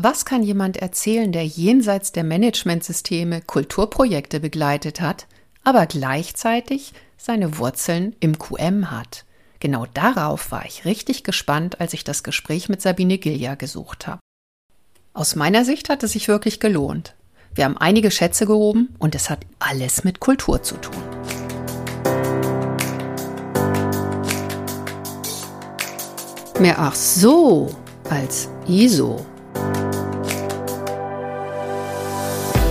Was kann jemand erzählen, der jenseits der Managementsysteme Kulturprojekte begleitet hat, aber gleichzeitig seine Wurzeln im QM hat? Genau darauf war ich richtig gespannt, als ich das Gespräch mit Sabine Gilja gesucht habe. Aus meiner Sicht hat es sich wirklich gelohnt. Wir haben einige Schätze gehoben und es hat alles mit Kultur zu tun. Mehr ach so als ISO.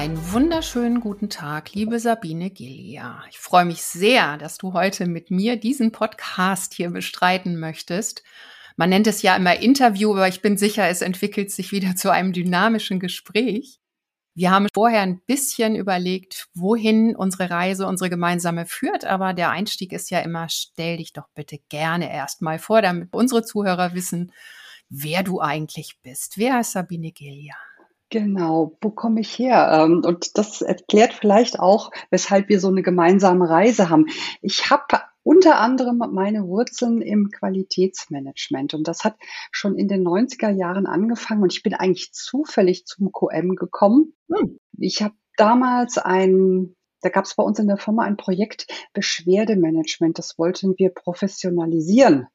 Einen wunderschönen guten Tag, liebe Sabine Gilia. Ich freue mich sehr, dass du heute mit mir diesen Podcast hier bestreiten möchtest. Man nennt es ja immer Interview, aber ich bin sicher, es entwickelt sich wieder zu einem dynamischen Gespräch. Wir haben vorher ein bisschen überlegt, wohin unsere Reise, unsere gemeinsame führt, aber der Einstieg ist ja immer, stell dich doch bitte gerne erstmal vor, damit unsere Zuhörer wissen, wer du eigentlich bist. Wer ist Sabine Gilia? Genau, wo komme ich her? Ähm, und das erklärt vielleicht auch, weshalb wir so eine gemeinsame Reise haben. Ich habe unter anderem meine Wurzeln im Qualitätsmanagement und das hat schon in den 90er Jahren angefangen und ich bin eigentlich zufällig zum QM gekommen. Hm. Ich habe damals ein da gab es bei uns in der Firma ein Projekt Beschwerdemanagement. Das wollten wir professionalisieren.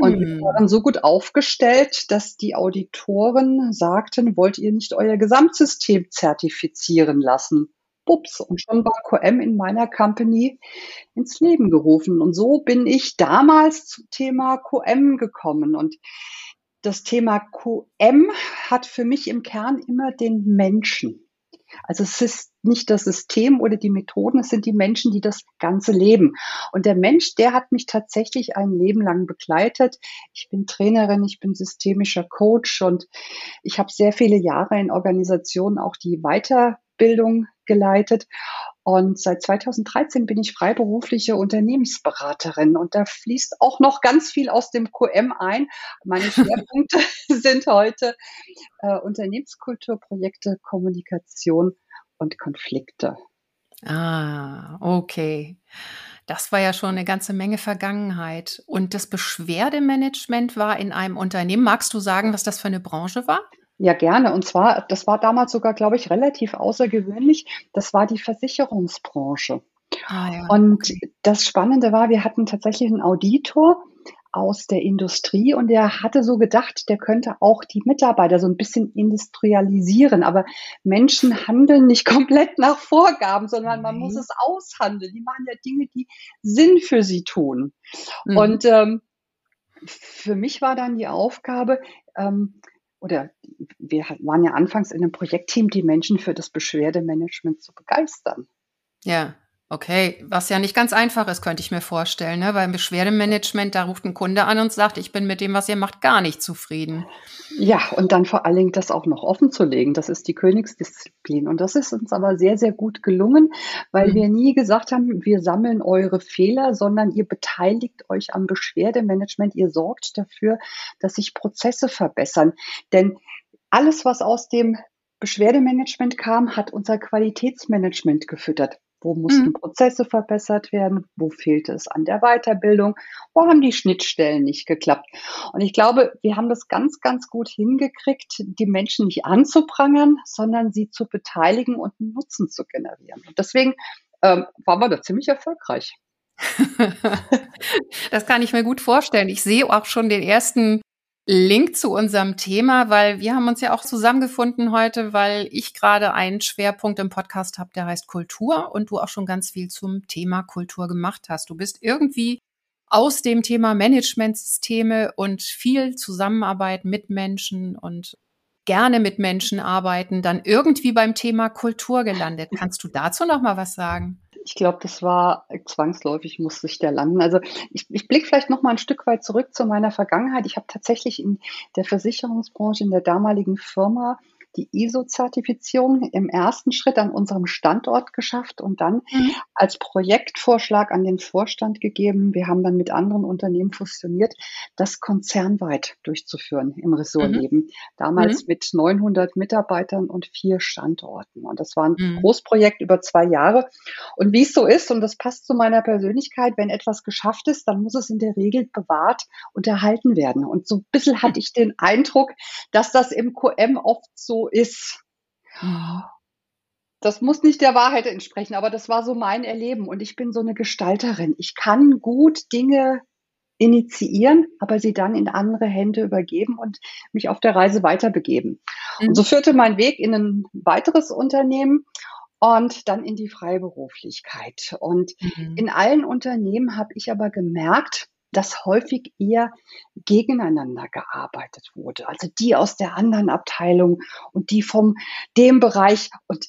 Und wir hm. waren so gut aufgestellt, dass die Auditoren sagten, wollt ihr nicht euer Gesamtsystem zertifizieren lassen? Bups. Und schon war QM in meiner Company ins Leben gerufen. Und so bin ich damals zum Thema QM gekommen. Und das Thema QM hat für mich im Kern immer den Menschen. Also es ist nicht das System oder die Methoden, es sind die Menschen, die das Ganze leben. Und der Mensch, der hat mich tatsächlich ein Leben lang begleitet. Ich bin Trainerin, ich bin systemischer Coach und ich habe sehr viele Jahre in Organisationen auch die Weiterbildung geleitet. Und seit 2013 bin ich freiberufliche Unternehmensberaterin und da fließt auch noch ganz viel aus dem QM ein. Meine Schwerpunkte sind heute äh, Unternehmenskulturprojekte, Kommunikation und Konflikte. Ah, okay. Das war ja schon eine ganze Menge Vergangenheit. Und das Beschwerdemanagement war in einem Unternehmen. Magst du sagen, was das für eine Branche war? Ja, gerne. Und zwar, das war damals sogar, glaube ich, relativ außergewöhnlich. Das war die Versicherungsbranche. Ah, ja. Und das Spannende war, wir hatten tatsächlich einen Auditor aus der Industrie und der hatte so gedacht, der könnte auch die Mitarbeiter so ein bisschen industrialisieren. Aber Menschen handeln nicht komplett nach Vorgaben, sondern man muss es aushandeln. Die machen ja Dinge, die Sinn für sie tun. Mhm. Und ähm, für mich war dann die Aufgabe, ähm, oder wir waren ja anfangs in einem Projektteam, die Menschen für das Beschwerdemanagement zu begeistern. Ja. Okay, was ja nicht ganz einfach ist, könnte ich mir vorstellen, ne? Weil im Beschwerdemanagement, da ruft ein Kunde an und sagt, ich bin mit dem, was ihr macht, gar nicht zufrieden. Ja, und dann vor allen Dingen das auch noch offen zu legen, das ist die Königsdisziplin. Und das ist uns aber sehr, sehr gut gelungen, weil mhm. wir nie gesagt haben, wir sammeln eure Fehler, sondern ihr beteiligt euch am Beschwerdemanagement, ihr sorgt dafür, dass sich Prozesse verbessern. Denn alles, was aus dem Beschwerdemanagement kam, hat unser Qualitätsmanagement gefüttert. Wo mussten mhm. Prozesse verbessert werden? Wo fehlte es an der Weiterbildung? Wo haben die Schnittstellen nicht geklappt? Und ich glaube, wir haben das ganz, ganz gut hingekriegt, die Menschen nicht anzuprangern, sondern sie zu beteiligen und einen Nutzen zu generieren. Und deswegen ähm, waren wir da ziemlich erfolgreich. das kann ich mir gut vorstellen. Ich sehe auch schon den ersten Link zu unserem Thema, weil wir haben uns ja auch zusammengefunden heute, weil ich gerade einen Schwerpunkt im Podcast habe, der heißt Kultur und du auch schon ganz viel zum Thema Kultur gemacht hast. Du bist irgendwie aus dem Thema Managementsysteme und viel Zusammenarbeit mit Menschen und gerne mit Menschen arbeiten, dann irgendwie beim Thema Kultur gelandet. Kannst du dazu noch mal was sagen? Ich glaube, das war zwangsläufig, musste ich da landen. Also ich, ich blicke vielleicht noch mal ein Stück weit zurück zu meiner Vergangenheit. Ich habe tatsächlich in der Versicherungsbranche in der damaligen Firma die ISO-Zertifizierung im ersten Schritt an unserem Standort geschafft und dann mhm. als Projektvorschlag an den Vorstand gegeben. Wir haben dann mit anderen Unternehmen fusioniert, das konzernweit durchzuführen im Ressortleben. Mhm. Damals mhm. mit 900 Mitarbeitern und vier Standorten. Und das war ein mhm. Großprojekt über zwei Jahre. Und wie es so ist, und das passt zu meiner Persönlichkeit, wenn etwas geschafft ist, dann muss es in der Regel bewahrt und erhalten werden. Und so ein bisschen hatte ich den Eindruck, dass das im QM oft so ist. Das muss nicht der Wahrheit entsprechen, aber das war so mein Erleben. Und ich bin so eine Gestalterin. Ich kann gut Dinge initiieren, aber sie dann in andere Hände übergeben und mich auf der Reise weiterbegeben. Mhm. Und so führte mein Weg in ein weiteres Unternehmen und dann in die Freiberuflichkeit. Und mhm. in allen Unternehmen habe ich aber gemerkt, dass häufig eher gegeneinander gearbeitet wurde. Also die aus der anderen Abteilung und die vom dem Bereich. Und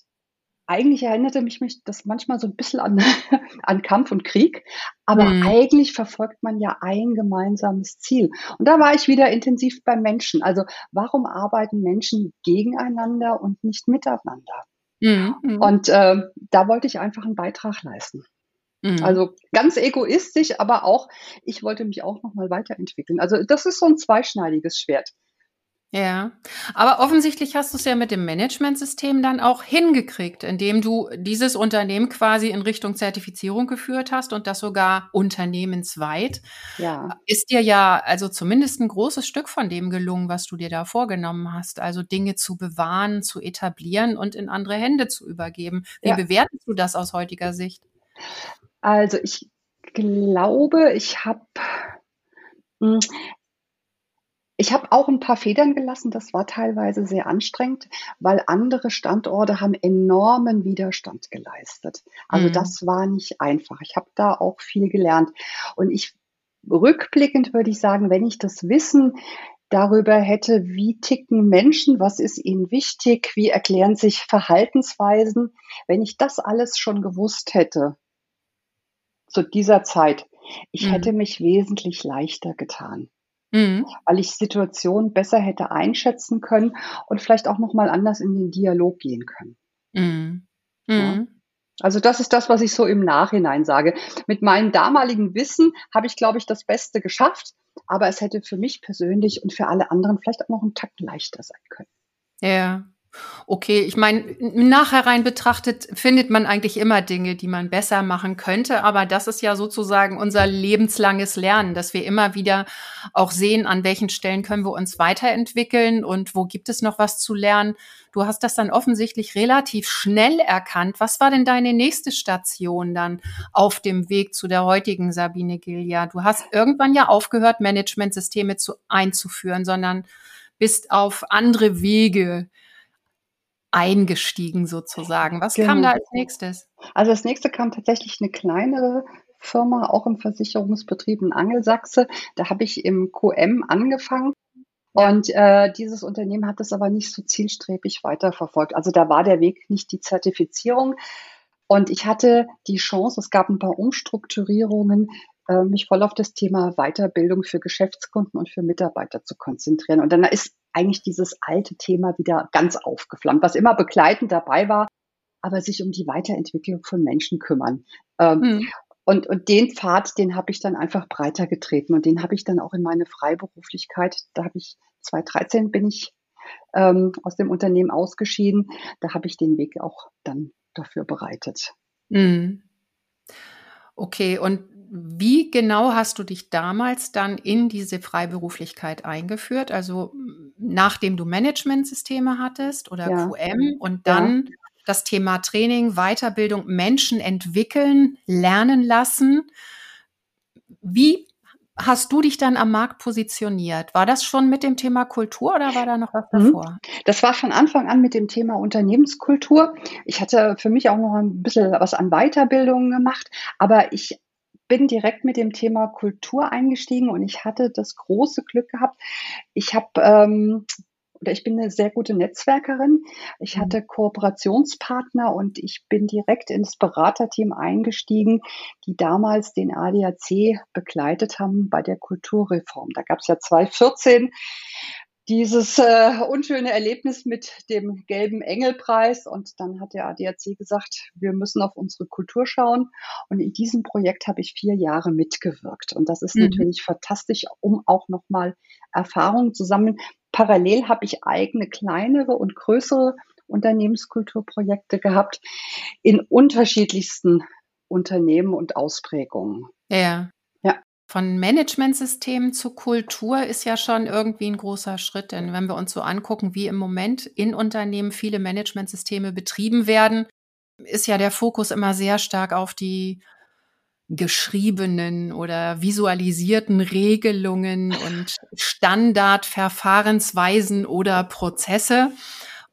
eigentlich erinnerte mich, mich das manchmal so ein bisschen an, an Kampf und Krieg. Aber mhm. eigentlich verfolgt man ja ein gemeinsames Ziel. Und da war ich wieder intensiv beim Menschen. Also warum arbeiten Menschen gegeneinander und nicht miteinander? Mhm. Und äh, da wollte ich einfach einen Beitrag leisten. Mhm. Also ganz egoistisch, aber auch, ich wollte mich auch nochmal weiterentwickeln. Also das ist so ein zweischneidiges Schwert. Ja, aber offensichtlich hast du es ja mit dem Managementsystem dann auch hingekriegt, indem du dieses Unternehmen quasi in Richtung Zertifizierung geführt hast und das sogar unternehmensweit. Ja. Ist dir ja also zumindest ein großes Stück von dem gelungen, was du dir da vorgenommen hast, also Dinge zu bewahren, zu etablieren und in andere Hände zu übergeben. Wie ja. bewertest du das aus heutiger Sicht? Also ich glaube, ich habe hm, ich habe auch ein paar Federn gelassen. Das war teilweise sehr anstrengend, weil andere Standorte haben enormen Widerstand geleistet. Also mhm. das war nicht einfach. Ich habe da auch viel gelernt. Und ich rückblickend würde ich sagen, wenn ich das Wissen darüber hätte, wie ticken Menschen, was ist ihnen wichtig, wie erklären sich Verhaltensweisen, wenn ich das alles schon gewusst hätte, zu dieser Zeit, ich mhm. hätte mich wesentlich leichter getan. Mhm. Weil ich Situationen besser hätte einschätzen können und vielleicht auch nochmal anders in den Dialog gehen können. Mhm. Ja? Mhm. Also das ist das, was ich so im Nachhinein sage. Mit meinem damaligen Wissen habe ich, glaube ich, das Beste geschafft, aber es hätte für mich persönlich und für alle anderen vielleicht auch noch einen Takt leichter sein können. Ja, Okay, ich meine, nachherein betrachtet findet man eigentlich immer Dinge, die man besser machen könnte, aber das ist ja sozusagen unser lebenslanges Lernen, dass wir immer wieder auch sehen, an welchen Stellen können wir uns weiterentwickeln und wo gibt es noch was zu lernen. Du hast das dann offensichtlich relativ schnell erkannt. Was war denn deine nächste Station dann auf dem Weg zu der heutigen Sabine Gilja? Du hast irgendwann ja aufgehört, Managementsysteme zu einzuführen, sondern bist auf andere Wege eingestiegen sozusagen. Was genau. kam da als nächstes? Also als nächstes kam tatsächlich eine kleinere Firma, auch im Versicherungsbetrieb in Angelsachse. Da habe ich im QM angefangen. Und äh, dieses Unternehmen hat das aber nicht so zielstrebig weiterverfolgt. Also da war der Weg nicht die Zertifizierung. Und ich hatte die Chance, es gab ein paar Umstrukturierungen, äh, mich voll auf das Thema Weiterbildung für Geschäftskunden und für Mitarbeiter zu konzentrieren. Und dann ist eigentlich dieses alte Thema wieder ganz aufgeflammt, was immer begleitend dabei war, aber sich um die Weiterentwicklung von Menschen kümmern. Ähm, mhm. Und, und den Pfad, den habe ich dann einfach breiter getreten und den habe ich dann auch in meine Freiberuflichkeit, da habe ich 2013 bin ich ähm, aus dem Unternehmen ausgeschieden, da habe ich den Weg auch dann dafür bereitet. Mhm. Okay, und wie genau hast du dich damals dann in diese Freiberuflichkeit eingeführt? Also nachdem du Managementsysteme hattest oder ja. QM und dann ja. das Thema Training, Weiterbildung, Menschen entwickeln, lernen lassen. Wie hast du dich dann am Markt positioniert? War das schon mit dem Thema Kultur oder war da noch was mhm. davor? Das war von Anfang an mit dem Thema Unternehmenskultur. Ich hatte für mich auch noch ein bisschen was an Weiterbildung gemacht, aber ich bin direkt mit dem Thema Kultur eingestiegen und ich hatte das große Glück gehabt. Ich habe ähm, oder ich bin eine sehr gute Netzwerkerin. Ich mhm. hatte Kooperationspartner und ich bin direkt ins Beraterteam eingestiegen, die damals den ADAC begleitet haben bei der Kulturreform. Da gab es ja 2014 dieses äh, unschöne Erlebnis mit dem gelben Engelpreis. Und dann hat der ADAC gesagt, wir müssen auf unsere Kultur schauen. Und in diesem Projekt habe ich vier Jahre mitgewirkt. Und das ist mhm. natürlich fantastisch, um auch nochmal Erfahrungen zu sammeln. Parallel habe ich eigene kleinere und größere Unternehmenskulturprojekte gehabt in unterschiedlichsten Unternehmen und Ausprägungen. Ja. Von Managementsystemen zu Kultur ist ja schon irgendwie ein großer Schritt, denn wenn wir uns so angucken, wie im Moment in Unternehmen viele Managementsysteme betrieben werden, ist ja der Fokus immer sehr stark auf die geschriebenen oder visualisierten Regelungen und Standardverfahrensweisen oder Prozesse.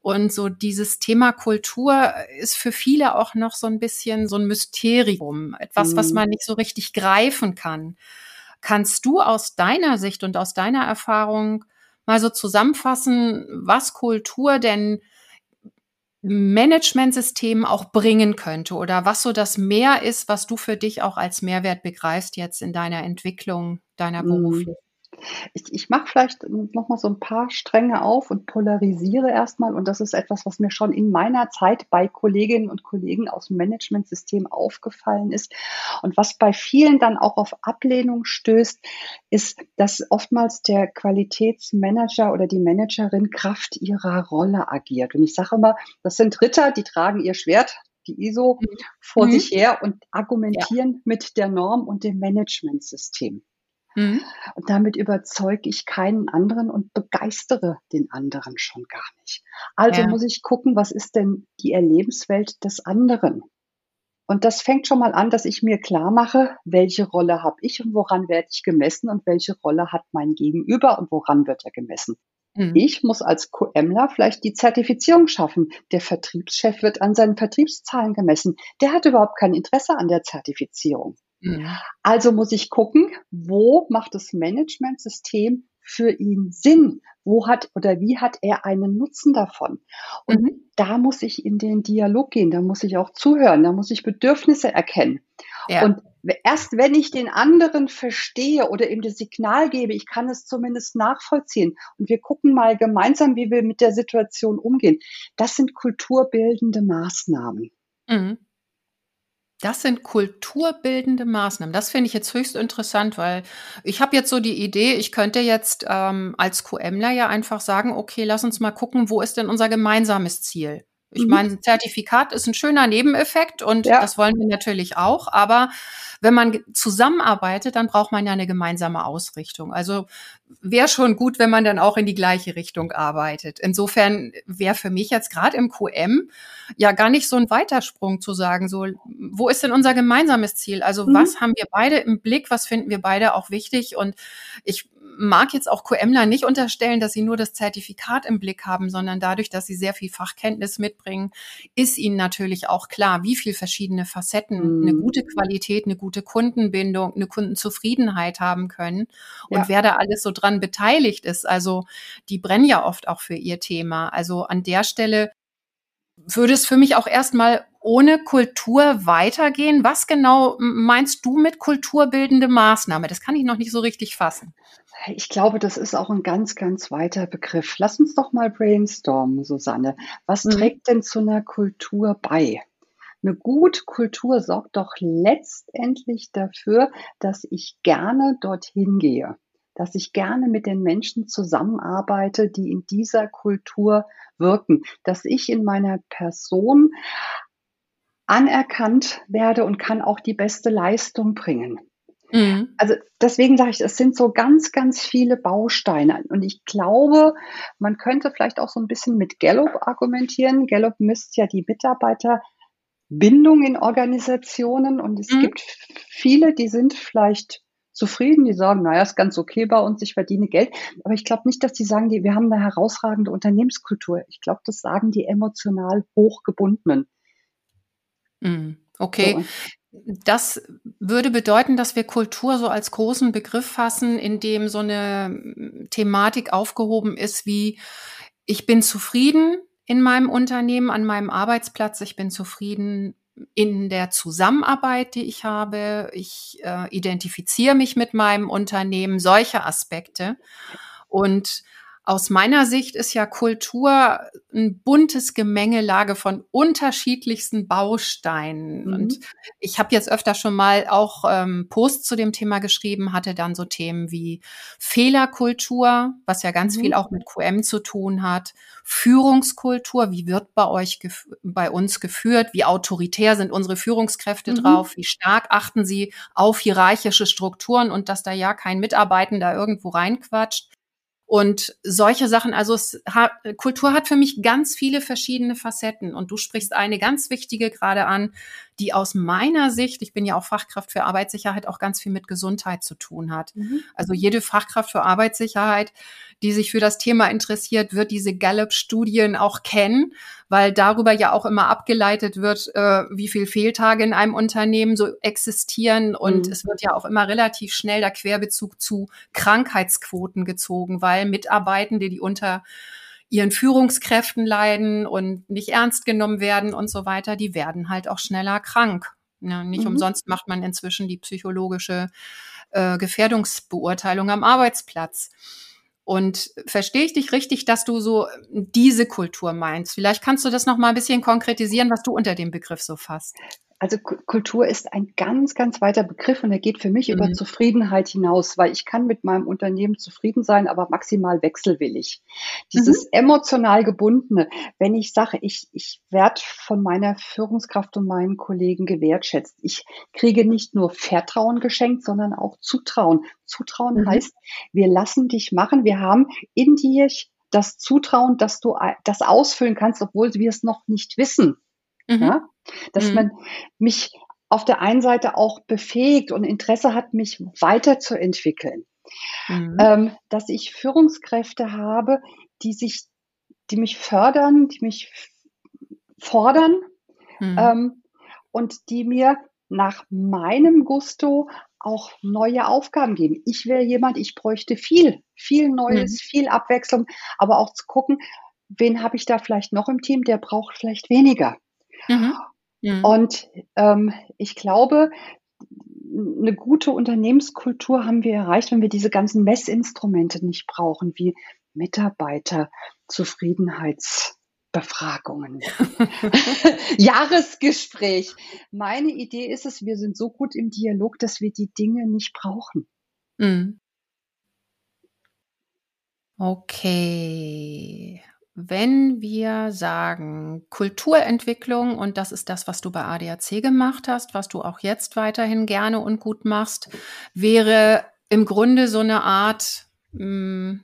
Und so dieses Thema Kultur ist für viele auch noch so ein bisschen so ein Mysterium, etwas, was mhm. man nicht so richtig greifen kann. Kannst du aus deiner Sicht und aus deiner Erfahrung mal so zusammenfassen, was Kultur denn Managementsystemen auch bringen könnte oder was so das Mehr ist, was du für dich auch als Mehrwert begreifst jetzt in deiner Entwicklung deiner mhm. Ich, ich mache vielleicht noch mal so ein paar Stränge auf und polarisiere erstmal. Und das ist etwas, was mir schon in meiner Zeit bei Kolleginnen und Kollegen aus dem Managementsystem aufgefallen ist. Und was bei vielen dann auch auf Ablehnung stößt, ist, dass oftmals der Qualitätsmanager oder die Managerin Kraft ihrer Rolle agiert. Und ich sage immer, das sind Ritter, die tragen ihr Schwert, die ISO mhm. vor mhm. sich her und argumentieren ja. mit der Norm und dem Managementsystem. Mhm. Und damit überzeuge ich keinen anderen und begeistere den anderen schon gar nicht. Also ja. muss ich gucken, was ist denn die Erlebenswelt des anderen? Und das fängt schon mal an, dass ich mir klar mache, welche Rolle habe ich und woran werde ich gemessen und welche Rolle hat mein Gegenüber und woran wird er gemessen. Mhm. Ich muss als QMler vielleicht die Zertifizierung schaffen. Der Vertriebschef wird an seinen Vertriebszahlen gemessen. Der hat überhaupt kein Interesse an der Zertifizierung. Mhm. Also muss ich gucken, wo macht das Managementsystem für ihn Sinn? Wo hat oder wie hat er einen Nutzen davon? Und mhm. da muss ich in den Dialog gehen, da muss ich auch zuhören, da muss ich Bedürfnisse erkennen. Ja. Und erst wenn ich den anderen verstehe oder ihm das Signal gebe, ich kann es zumindest nachvollziehen und wir gucken mal gemeinsam, wie wir mit der Situation umgehen. Das sind kulturbildende Maßnahmen. Mhm. Das sind kulturbildende Maßnahmen. Das finde ich jetzt höchst interessant, weil ich habe jetzt so die Idee, ich könnte jetzt ähm, als QMler ja einfach sagen, okay, lass uns mal gucken, wo ist denn unser gemeinsames Ziel? Ich mhm. meine, Zertifikat ist ein schöner Nebeneffekt und ja. das wollen wir natürlich auch. Aber wenn man zusammenarbeitet, dann braucht man ja eine gemeinsame Ausrichtung. Also wäre schon gut, wenn man dann auch in die gleiche Richtung arbeitet. Insofern wäre für mich jetzt gerade im QM ja gar nicht so ein Weitersprung zu sagen, so, wo ist denn unser gemeinsames Ziel? Also mhm. was haben wir beide im Blick? Was finden wir beide auch wichtig? Und ich mag jetzt auch QMler nicht unterstellen, dass sie nur das Zertifikat im Blick haben, sondern dadurch, dass sie sehr viel Fachkenntnis mitbringen, ist ihnen natürlich auch klar, wie viel verschiedene Facetten mhm. eine gute Qualität, eine gute Kundenbindung, eine Kundenzufriedenheit haben können und ja. wer da alles so dran beteiligt ist. Also die brennen ja oft auch für ihr Thema. Also an der Stelle würde es für mich auch erstmal ohne Kultur weitergehen. Was genau meinst du mit kulturbildende Maßnahme? Das kann ich noch nicht so richtig fassen. Ich glaube, das ist auch ein ganz, ganz weiter Begriff. Lass uns doch mal brainstormen, Susanne. Was mhm. trägt denn zu einer Kultur bei? Eine gute Kultur sorgt doch letztendlich dafür, dass ich gerne dorthin gehe, dass ich gerne mit den Menschen zusammenarbeite, die in dieser Kultur wirken, dass ich in meiner Person anerkannt werde und kann auch die beste Leistung bringen. Mhm. Also deswegen sage ich, es sind so ganz, ganz viele Bausteine. Und ich glaube, man könnte vielleicht auch so ein bisschen mit Gallup argumentieren. Gallup misst ja die Mitarbeiterbindung in Organisationen und es mhm. gibt viele, die sind vielleicht zufrieden, die sagen, naja, ist ganz okay bei uns, ich verdiene Geld. Aber ich glaube nicht, dass die sagen, die, wir haben eine herausragende Unternehmenskultur. Ich glaube, das sagen die emotional hochgebundenen. Mhm. Okay. So. Das würde bedeuten, dass wir Kultur so als großen Begriff fassen, in dem so eine Thematik aufgehoben ist wie ich bin zufrieden in meinem Unternehmen, an meinem Arbeitsplatz. Ich bin zufrieden in der Zusammenarbeit, die ich habe. Ich äh, identifiziere mich mit meinem Unternehmen, solche Aspekte. Und aus meiner Sicht ist ja Kultur ein buntes Gemengelage von unterschiedlichsten Bausteinen. Mhm. Und ich habe jetzt öfter schon mal auch ähm, Posts zu dem Thema geschrieben, hatte dann so Themen wie Fehlerkultur, was ja ganz mhm. viel auch mit QM zu tun hat, Führungskultur, wie wird bei euch bei uns geführt, wie autoritär sind unsere Führungskräfte mhm. drauf, wie stark achten sie auf hierarchische Strukturen und dass da ja kein Mitarbeitender irgendwo reinquatscht. Und solche Sachen, also hat, Kultur hat für mich ganz viele verschiedene Facetten. Und du sprichst eine ganz wichtige gerade an, die aus meiner Sicht, ich bin ja auch Fachkraft für Arbeitssicherheit, auch ganz viel mit Gesundheit zu tun hat. Mhm. Also jede Fachkraft für Arbeitssicherheit, die sich für das Thema interessiert, wird diese Gallup-Studien auch kennen, weil darüber ja auch immer abgeleitet wird, äh, wie viel Fehltage in einem Unternehmen so existieren. Und mhm. es wird ja auch immer relativ schnell der Querbezug zu Krankheitsquoten gezogen, weil Mitarbeitende, die unter ihren Führungskräften leiden und nicht ernst genommen werden und so weiter, die werden halt auch schneller krank. Ja, nicht mhm. umsonst macht man inzwischen die psychologische äh, Gefährdungsbeurteilung am Arbeitsplatz. Und verstehe ich dich richtig, dass du so diese Kultur meinst? Vielleicht kannst du das noch mal ein bisschen konkretisieren, was du unter dem Begriff so fasst. Also Kultur ist ein ganz, ganz weiter Begriff und er geht für mich mhm. über Zufriedenheit hinaus, weil ich kann mit meinem Unternehmen zufrieden sein, aber maximal wechselwillig. Dieses mhm. emotional gebundene, wenn ich sage, ich, ich werde von meiner Führungskraft und meinen Kollegen gewertschätzt. Ich kriege nicht nur Vertrauen geschenkt, sondern auch Zutrauen. Zutrauen mhm. heißt, wir lassen dich machen. Wir haben in dir das Zutrauen, dass du das ausfüllen kannst, obwohl wir es noch nicht wissen. Mhm. Ja? Dass mhm. man mich auf der einen Seite auch befähigt und Interesse hat, mich weiterzuentwickeln. Mhm. Ähm, dass ich Führungskräfte habe, die sich, die mich fördern, die mich fordern mhm. ähm, und die mir nach meinem Gusto auch neue Aufgaben geben. Ich wäre jemand, ich bräuchte viel, viel Neues, mhm. viel Abwechslung, aber auch zu gucken, wen habe ich da vielleicht noch im Team, der braucht vielleicht weniger. Mhm. Mhm. Und ähm, ich glaube, eine gute Unternehmenskultur haben wir erreicht, wenn wir diese ganzen Messinstrumente nicht brauchen, wie Mitarbeiterzufriedenheitsbefragungen, Jahresgespräch. Meine Idee ist es, wir sind so gut im Dialog, dass wir die Dinge nicht brauchen. Mhm. Okay. Wenn wir sagen Kulturentwicklung, und das ist das, was du bei ADAC gemacht hast, was du auch jetzt weiterhin gerne und gut machst, wäre im Grunde so eine Art mh, hm,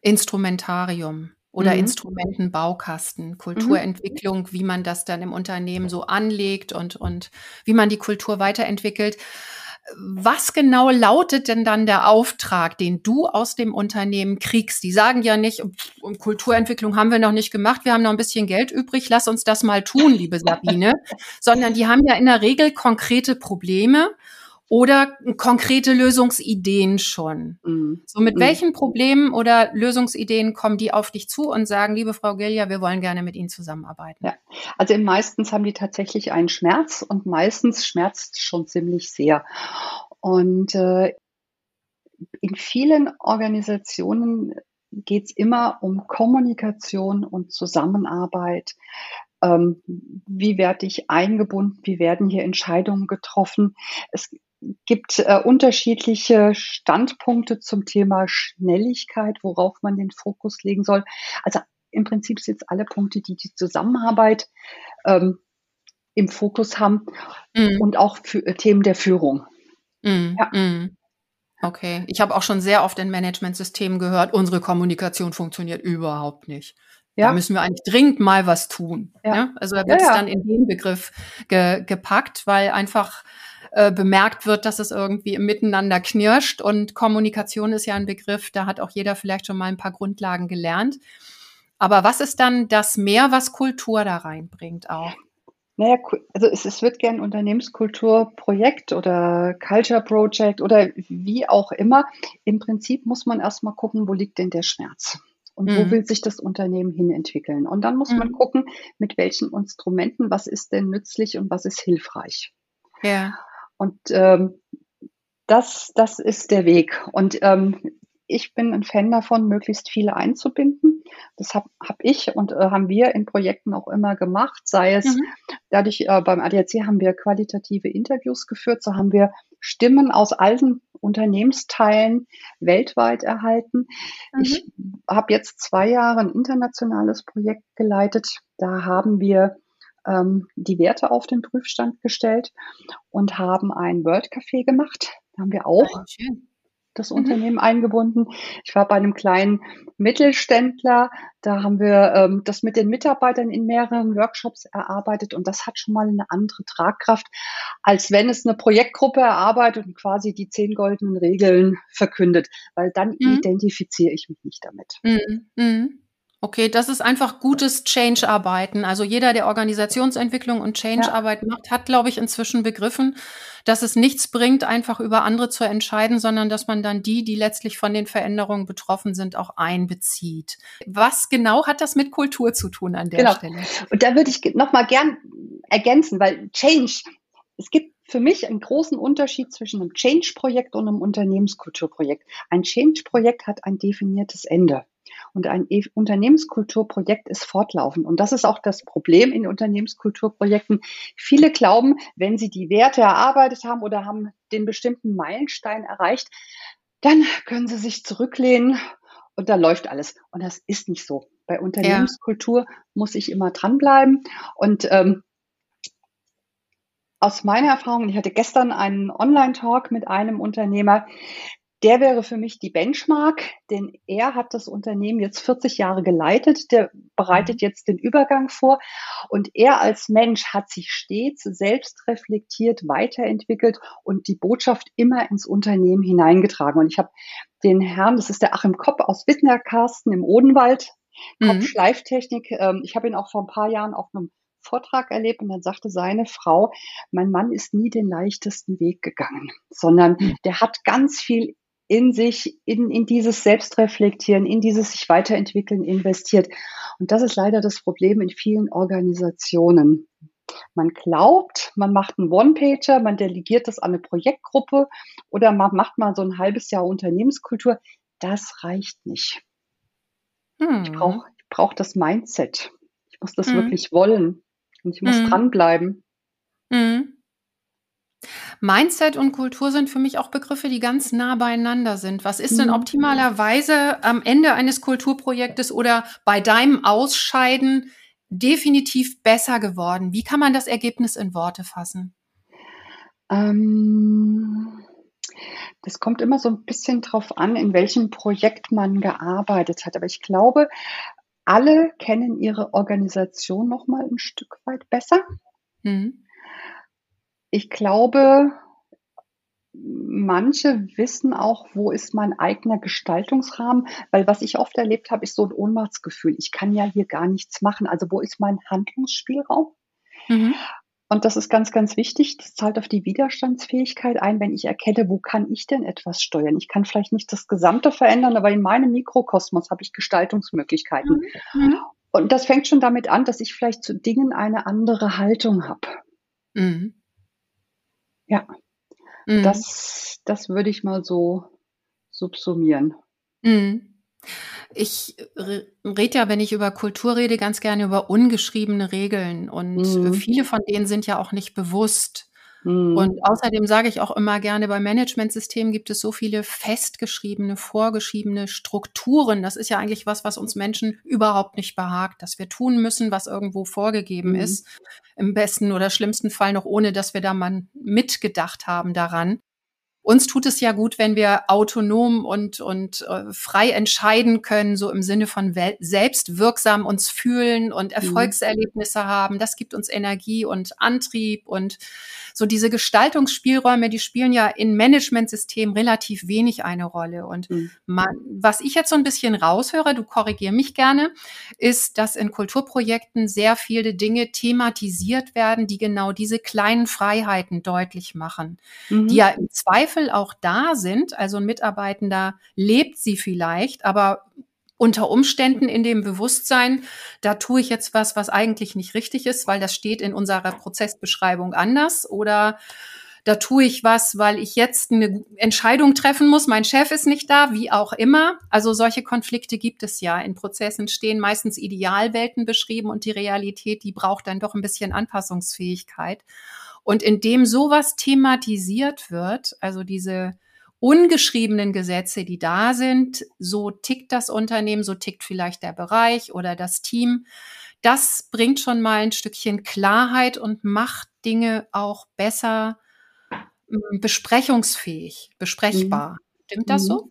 Instrumentarium oder mhm. Instrumentenbaukasten, mhm. Kulturentwicklung, mhm. wie man das dann im Unternehmen so anlegt und, und wie man die Kultur weiterentwickelt. Was genau lautet denn dann der Auftrag, den du aus dem Unternehmen kriegst? Die sagen ja nicht, um Kulturentwicklung haben wir noch nicht gemacht, wir haben noch ein bisschen Geld übrig, lass uns das mal tun, liebe Sabine, sondern die haben ja in der Regel konkrete Probleme oder konkrete Lösungsideen schon. Mhm. So mit mhm. welchen Problemen oder Lösungsideen kommen die auf dich zu und sagen, liebe Frau Gilja, wir wollen gerne mit Ihnen zusammenarbeiten? Ja, also meistens haben die tatsächlich einen Schmerz und meistens schmerzt schon ziemlich sehr. Und äh, in vielen Organisationen geht es immer um Kommunikation und Zusammenarbeit. Ähm, wie werde ich eingebunden? Wie werden hier Entscheidungen getroffen? Es gibt äh, unterschiedliche Standpunkte zum Thema Schnelligkeit, worauf man den Fokus legen soll. Also im Prinzip sind es alle Punkte, die die Zusammenarbeit ähm, im Fokus haben mm. und auch für, äh, Themen der Führung. Mm, ja. Mm. Okay, ich habe auch schon sehr oft in Managementsystemen gehört, unsere Kommunikation funktioniert überhaupt nicht. Ja. Da müssen wir eigentlich dringend mal was tun. Ja. ja? Also da wird es ja, dann in den Begriff ge gepackt, weil einfach äh, bemerkt wird, dass es irgendwie im Miteinander knirscht. Und Kommunikation ist ja ein Begriff, da hat auch jeder vielleicht schon mal ein paar Grundlagen gelernt. Aber was ist dann das Mehr, was Kultur da reinbringt auch? Naja, also es, es wird gern Unternehmenskulturprojekt oder Culture Project oder wie auch immer. Im Prinzip muss man erstmal gucken, wo liegt denn der Schmerz? und mhm. wo will sich das Unternehmen hin entwickeln. Und dann muss mhm. man gucken, mit welchen Instrumenten, was ist denn nützlich und was ist hilfreich. Ja. Und ähm, das, das ist der Weg. Und ähm, ich bin ein Fan davon, möglichst viele einzubinden. Das habe hab ich und äh, haben wir in Projekten auch immer gemacht, sei es mhm. dadurch, äh, beim ADAC haben wir qualitative Interviews geführt, so haben wir Stimmen aus allen Unternehmensteilen weltweit erhalten. Mhm. Ich habe jetzt zwei Jahre ein internationales Projekt geleitet. Da haben wir ähm, die Werte auf den Prüfstand gestellt und haben ein World Café gemacht. Da haben wir auch das mhm. Unternehmen eingebunden. Ich war bei einem kleinen Mittelständler, da haben wir ähm, das mit den Mitarbeitern in mehreren Workshops erarbeitet und das hat schon mal eine andere Tragkraft, als wenn es eine Projektgruppe erarbeitet und quasi die zehn goldenen Regeln verkündet, weil dann mhm. identifiziere ich mich nicht damit. Mhm. Okay, das ist einfach gutes Change-Arbeiten. Also jeder, der Organisationsentwicklung und Change-Arbeit ja. macht, hat, glaube ich, inzwischen begriffen, dass es nichts bringt, einfach über andere zu entscheiden, sondern dass man dann die, die letztlich von den Veränderungen betroffen sind, auch einbezieht. Was genau hat das mit Kultur zu tun an der genau. Stelle? Und da würde ich noch mal gern ergänzen, weil Change, es gibt für mich einen großen Unterschied zwischen einem Change-Projekt und einem Unternehmenskulturprojekt. Ein Change-Projekt hat ein definiertes Ende. Und ein e Unternehmenskulturprojekt ist fortlaufend. Und das ist auch das Problem in Unternehmenskulturprojekten. Viele glauben, wenn sie die Werte erarbeitet haben oder haben den bestimmten Meilenstein erreicht, dann können sie sich zurücklehnen und da läuft alles. Und das ist nicht so. Bei Unternehmenskultur ja. muss ich immer dranbleiben. Und ähm, aus meiner Erfahrung, ich hatte gestern einen Online-Talk mit einem Unternehmer, der wäre für mich die Benchmark, denn er hat das Unternehmen jetzt 40 Jahre geleitet, der bereitet mhm. jetzt den Übergang vor und er als Mensch hat sich stets selbst reflektiert, weiterentwickelt und die Botschaft immer ins Unternehmen hineingetragen. Und ich habe den Herrn, das ist der Achim Kopp aus Wittnerkarsten im Odenwald, Kopp mhm. Schleiftechnik, ähm, ich habe ihn auch vor ein paar Jahren auf einem Vortrag erlebt und dann sagte seine Frau, mein Mann ist nie den leichtesten Weg gegangen, sondern mhm. der hat ganz viel in sich, in, in dieses Selbstreflektieren, in dieses sich weiterentwickeln investiert. Und das ist leider das Problem in vielen Organisationen. Man glaubt, man macht einen One-Pager, man delegiert das an eine Projektgruppe oder man macht mal so ein halbes Jahr Unternehmenskultur. Das reicht nicht. Hm. Ich brauche ich brauch das Mindset. Ich muss das hm. wirklich wollen und ich muss hm. dranbleiben. Hm. Mindset und Kultur sind für mich auch Begriffe, die ganz nah beieinander sind. Was ist denn mhm. optimalerweise am Ende eines Kulturprojektes oder bei deinem Ausscheiden definitiv besser geworden? Wie kann man das Ergebnis in Worte fassen? Ähm, das kommt immer so ein bisschen drauf an, in welchem Projekt man gearbeitet hat. Aber ich glaube, alle kennen ihre Organisation noch mal ein Stück weit besser. Mhm ich glaube, manche wissen auch, wo ist mein eigener Gestaltungsrahmen, weil was ich oft erlebt habe, ist so ein Ohnmachtsgefühl. Ich kann ja hier gar nichts machen. Also wo ist mein Handlungsspielraum? Mhm. Und das ist ganz, ganz wichtig. Das zahlt auf die Widerstandsfähigkeit ein, wenn ich erkenne, wo kann ich denn etwas steuern? Ich kann vielleicht nicht das Gesamte verändern, aber in meinem Mikrokosmos habe ich Gestaltungsmöglichkeiten. Mhm. Und das fängt schon damit an, dass ich vielleicht zu Dingen eine andere Haltung habe. Mhm. Ja, mhm. das, das würde ich mal so subsumieren. Mhm. Ich rede ja, wenn ich über Kultur rede, ganz gerne über ungeschriebene Regeln. Und mhm. viele von denen sind ja auch nicht bewusst. Mhm. Und außerdem sage ich auch immer gerne, bei Managementsystemen gibt es so viele festgeschriebene, vorgeschriebene Strukturen. Das ist ja eigentlich was, was uns Menschen überhaupt nicht behagt, dass wir tun müssen, was irgendwo vorgegeben mhm. ist. Im besten oder schlimmsten Fall noch ohne, dass wir da mal mitgedacht haben daran. Uns tut es ja gut, wenn wir autonom und, und äh, frei entscheiden können, so im Sinne von selbstwirksam uns fühlen und mhm. Erfolgserlebnisse mhm. haben. Das gibt uns Energie und Antrieb und so diese Gestaltungsspielräume, die spielen ja in Managementsystemen relativ wenig eine Rolle. Und mhm. man, was ich jetzt so ein bisschen raushöre, du korrigier mich gerne, ist, dass in Kulturprojekten sehr viele Dinge thematisiert werden, die genau diese kleinen Freiheiten deutlich machen, mhm. die ja im Zweifel auch da sind. Also ein Mitarbeitender lebt sie vielleicht, aber unter Umständen in dem Bewusstsein, da tue ich jetzt was, was eigentlich nicht richtig ist, weil das steht in unserer Prozessbeschreibung anders oder da tue ich was, weil ich jetzt eine Entscheidung treffen muss, mein Chef ist nicht da, wie auch immer. Also solche Konflikte gibt es ja. In Prozessen stehen meistens Idealwelten beschrieben und die Realität, die braucht dann doch ein bisschen Anpassungsfähigkeit. Und indem sowas thematisiert wird, also diese ungeschriebenen Gesetze, die da sind, so tickt das Unternehmen, so tickt vielleicht der Bereich oder das Team. Das bringt schon mal ein Stückchen Klarheit und macht Dinge auch besser besprechungsfähig, besprechbar. Mhm. Stimmt das so?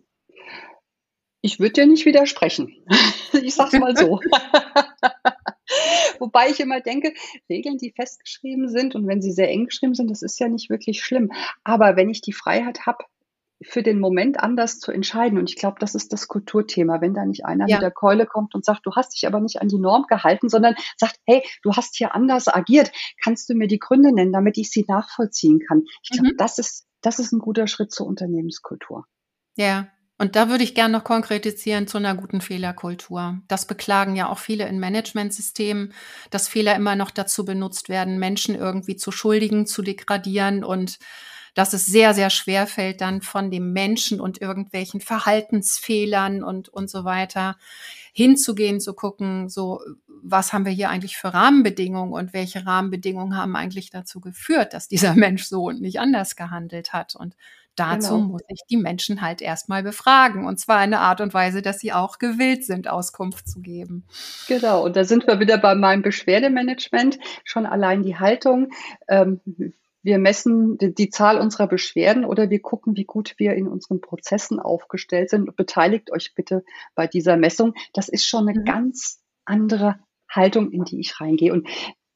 Ich würde dir nicht widersprechen. ich sag's mal so. Wobei ich immer denke, Regeln, die festgeschrieben sind und wenn sie sehr eng geschrieben sind, das ist ja nicht wirklich schlimm. Aber wenn ich die Freiheit habe, für den Moment anders zu entscheiden. Und ich glaube, das ist das Kulturthema, wenn da nicht einer ja. mit der Keule kommt und sagt, du hast dich aber nicht an die Norm gehalten, sondern sagt, hey, du hast hier anders agiert. Kannst du mir die Gründe nennen, damit ich sie nachvollziehen kann? Ich glaube, mhm. das ist, das ist ein guter Schritt zur Unternehmenskultur. Ja. Und da würde ich gerne noch konkretisieren zu einer guten Fehlerkultur. Das beklagen ja auch viele in Managementsystemen, dass Fehler immer noch dazu benutzt werden, Menschen irgendwie zu schuldigen, zu degradieren und dass es sehr, sehr schwer fällt, dann von dem Menschen und irgendwelchen Verhaltensfehlern und, und so weiter hinzugehen, zu gucken, so, was haben wir hier eigentlich für Rahmenbedingungen und welche Rahmenbedingungen haben eigentlich dazu geführt, dass dieser Mensch so und nicht anders gehandelt hat. Und dazu genau. muss ich die Menschen halt erstmal befragen. Und zwar in einer Art und Weise, dass sie auch gewillt sind, Auskunft zu geben. Genau. Und da sind wir wieder bei meinem Beschwerdemanagement. Schon allein die Haltung. Ähm, wir messen die, die, Zahl unserer Beschwerden oder wir gucken, wie gut wir in unseren Prozessen aufgestellt sind. Beteiligt euch bitte bei dieser Messung. Das ist schon eine mhm. ganz andere Haltung, in die ich reingehe. Und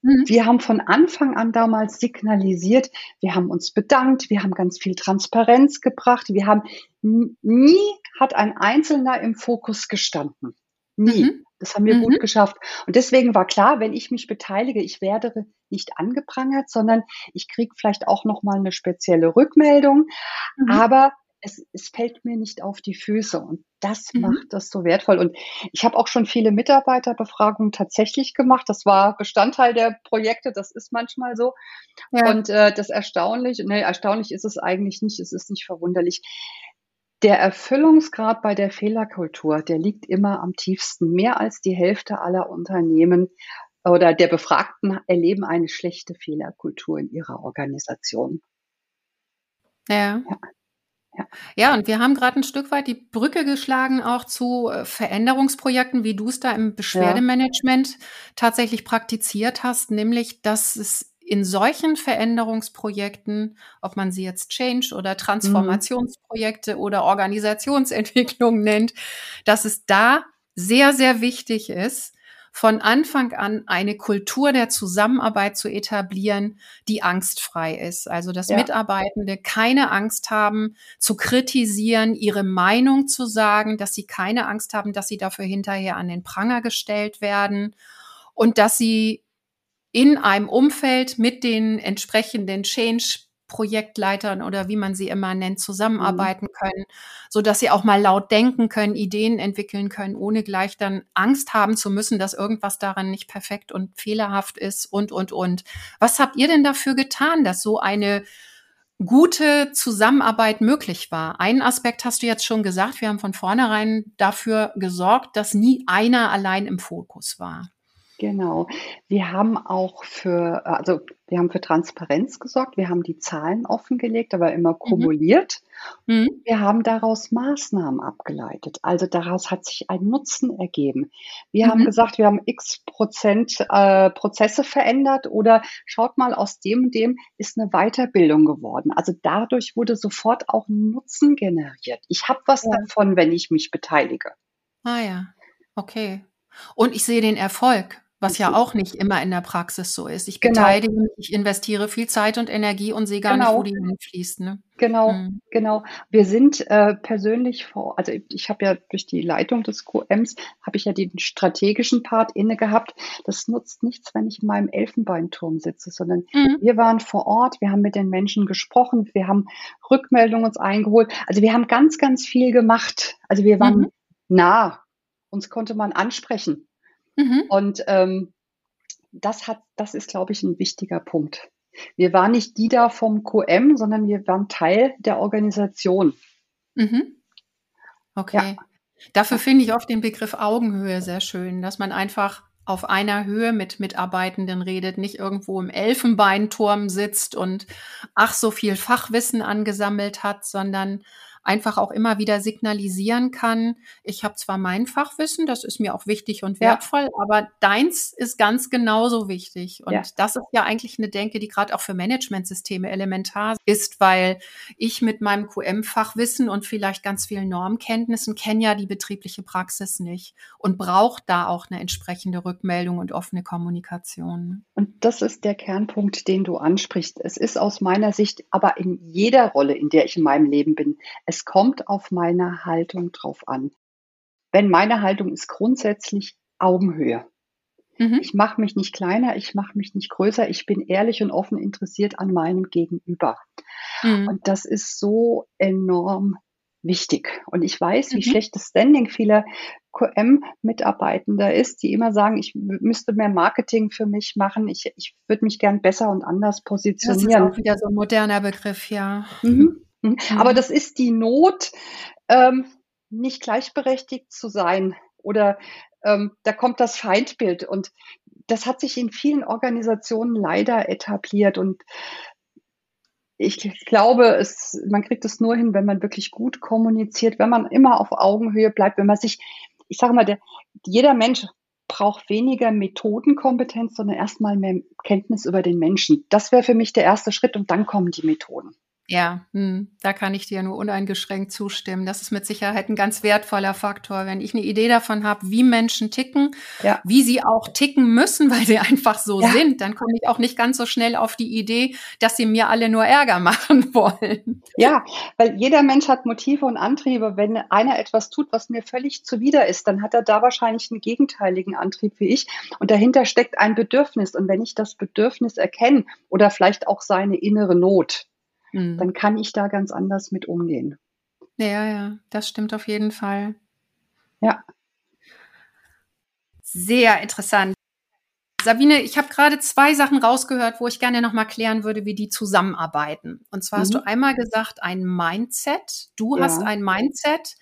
mhm. wir haben von Anfang an damals signalisiert, wir haben uns bedankt, wir haben ganz viel Transparenz gebracht, wir haben nie hat ein Einzelner im Fokus gestanden. Nie. Mhm. Das haben wir mhm. gut geschafft. Und deswegen war klar, wenn ich mich beteilige, ich werde nicht angeprangert, sondern ich kriege vielleicht auch noch mal eine spezielle Rückmeldung. Mhm. Aber es, es fällt mir nicht auf die Füße und das mhm. macht das so wertvoll. Und ich habe auch schon viele Mitarbeiterbefragungen tatsächlich gemacht. Das war Bestandteil der Projekte, das ist manchmal so. Ja. Und äh, das erstaunlich, nee, erstaunlich ist es eigentlich nicht, es ist nicht verwunderlich. Der Erfüllungsgrad bei der Fehlerkultur, der liegt immer am tiefsten. Mehr als die Hälfte aller Unternehmen oder der Befragten erleben eine schlechte Fehlerkultur in ihrer Organisation. Ja. ja. Ja. ja, und wir haben gerade ein Stück weit die Brücke geschlagen auch zu äh, Veränderungsprojekten, wie du es da im Beschwerdemanagement ja. tatsächlich praktiziert hast, nämlich dass es in solchen Veränderungsprojekten, ob man sie jetzt Change oder Transformationsprojekte mhm. oder Organisationsentwicklung nennt, dass es da sehr, sehr wichtig ist, von Anfang an eine Kultur der Zusammenarbeit zu etablieren, die angstfrei ist. Also, dass ja. Mitarbeitende keine Angst haben, zu kritisieren, ihre Meinung zu sagen, dass sie keine Angst haben, dass sie dafür hinterher an den Pranger gestellt werden und dass sie in einem Umfeld mit den entsprechenden Change Projektleitern oder wie man sie immer nennt, zusammenarbeiten mhm. können, so dass sie auch mal laut denken können, Ideen entwickeln können, ohne gleich dann Angst haben zu müssen, dass irgendwas daran nicht perfekt und fehlerhaft ist und, und, und. Was habt ihr denn dafür getan, dass so eine gute Zusammenarbeit möglich war. Einen Aspekt hast du jetzt schon gesagt. Wir haben von vornherein dafür gesorgt, dass nie einer allein im Fokus war. Genau. Wir haben auch für, also wir haben für Transparenz gesorgt, wir haben die Zahlen offengelegt, aber immer mhm. kumuliert. Mhm. Wir haben daraus Maßnahmen abgeleitet. Also daraus hat sich ein Nutzen ergeben. Wir mhm. haben gesagt, wir haben x Prozent äh, Prozesse verändert oder schaut mal, aus dem und dem ist eine Weiterbildung geworden. Also dadurch wurde sofort auch Nutzen generiert. Ich habe was ja. davon, wenn ich mich beteilige. Ah ja, okay. Und ich sehe den Erfolg. Was ja auch nicht immer in der Praxis so ist. Ich genau. beteilige mich, ich investiere viel Zeit und Energie und sehe gar genau. nicht, wo die hinfließt. Ne? Genau, mhm. genau. Wir sind äh, persönlich vor, also ich habe ja durch die Leitung des QMs, habe ich ja den strategischen Part inne gehabt. Das nutzt nichts, wenn ich in meinem Elfenbeinturm sitze, sondern mhm. wir waren vor Ort, wir haben mit den Menschen gesprochen, wir haben Rückmeldungen uns eingeholt. Also wir haben ganz, ganz viel gemacht. Also wir waren mhm. nah Uns konnte man ansprechen. Mhm. Und ähm, das hat, das ist, glaube ich, ein wichtiger Punkt. Wir waren nicht die da vom QM, sondern wir waren Teil der Organisation. Mhm. Okay. Ja. Dafür finde ich oft den Begriff Augenhöhe sehr schön, dass man einfach auf einer Höhe mit Mitarbeitenden redet, nicht irgendwo im Elfenbeinturm sitzt und ach so viel Fachwissen angesammelt hat, sondern einfach auch immer wieder signalisieren kann, ich habe zwar mein Fachwissen, das ist mir auch wichtig und wertvoll, ja. aber deins ist ganz genauso wichtig. Und ja. das ist ja eigentlich eine Denke, die gerade auch für Managementsysteme elementar ist, weil ich mit meinem QM-Fachwissen und vielleicht ganz vielen Normkenntnissen kenne ja die betriebliche Praxis nicht und brauche da auch eine entsprechende Rückmeldung und offene Kommunikation. Und das ist der Kernpunkt, den du ansprichst. Es ist aus meiner Sicht aber in jeder Rolle, in der ich in meinem Leben bin, es kommt auf meine Haltung drauf an. Wenn meine Haltung ist grundsätzlich Augenhöhe. Mhm. Ich mache mich nicht kleiner, ich mache mich nicht größer, ich bin ehrlich und offen interessiert an meinem Gegenüber. Mhm. Und das ist so enorm wichtig. Und ich weiß, wie mhm. schlecht das Standing vieler QM-Mitarbeitender ist, die immer sagen, ich müsste mehr Marketing für mich machen, ich, ich würde mich gern besser und anders positionieren. Das ist auch wieder so ein moderner Begriff, ja. Mhm. Mhm. Aber das ist die Not, ähm, nicht gleichberechtigt zu sein oder ähm, da kommt das Feindbild und das hat sich in vielen Organisationen leider etabliert und ich glaube, es, man kriegt es nur hin, wenn man wirklich gut kommuniziert, wenn man immer auf Augenhöhe bleibt, wenn man sich, ich sage mal, der, jeder Mensch braucht weniger Methodenkompetenz, sondern erstmal mehr Kenntnis über den Menschen. Das wäre für mich der erste Schritt und dann kommen die Methoden. Ja, hm, da kann ich dir nur uneingeschränkt zustimmen. Das ist mit Sicherheit ein ganz wertvoller Faktor. Wenn ich eine Idee davon habe, wie Menschen ticken, ja. wie sie auch ticken müssen, weil sie einfach so ja. sind, dann komme ich auch nicht ganz so schnell auf die Idee, dass sie mir alle nur Ärger machen wollen. Ja, weil jeder Mensch hat Motive und Antriebe. Wenn einer etwas tut, was mir völlig zuwider ist, dann hat er da wahrscheinlich einen gegenteiligen Antrieb wie ich. Und dahinter steckt ein Bedürfnis. Und wenn ich das Bedürfnis erkenne oder vielleicht auch seine innere Not, mhm. dann kann ich da ganz anders mit umgehen. Ja, ja, das stimmt auf jeden Fall. Ja. Sehr interessant. Sabine, ich habe gerade zwei Sachen rausgehört, wo ich gerne noch mal klären würde, wie die zusammenarbeiten. Und zwar mhm. hast du einmal gesagt, ein Mindset. Du ja. hast ein Mindset,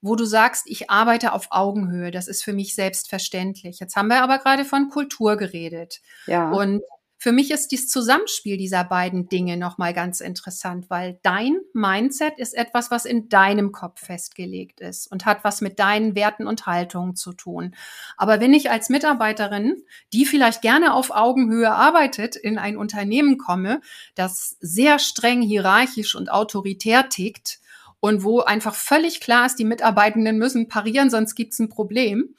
wo du sagst, ich arbeite auf Augenhöhe. Das ist für mich selbstverständlich. Jetzt haben wir aber gerade von Kultur geredet. Ja. Und für mich ist dieses Zusammenspiel dieser beiden Dinge nochmal ganz interessant, weil dein Mindset ist etwas, was in deinem Kopf festgelegt ist und hat was mit deinen Werten und Haltungen zu tun. Aber wenn ich als Mitarbeiterin, die vielleicht gerne auf Augenhöhe arbeitet, in ein Unternehmen komme, das sehr streng hierarchisch und autoritär tickt, und wo einfach völlig klar ist, die Mitarbeitenden müssen parieren, sonst gibt's ein Problem,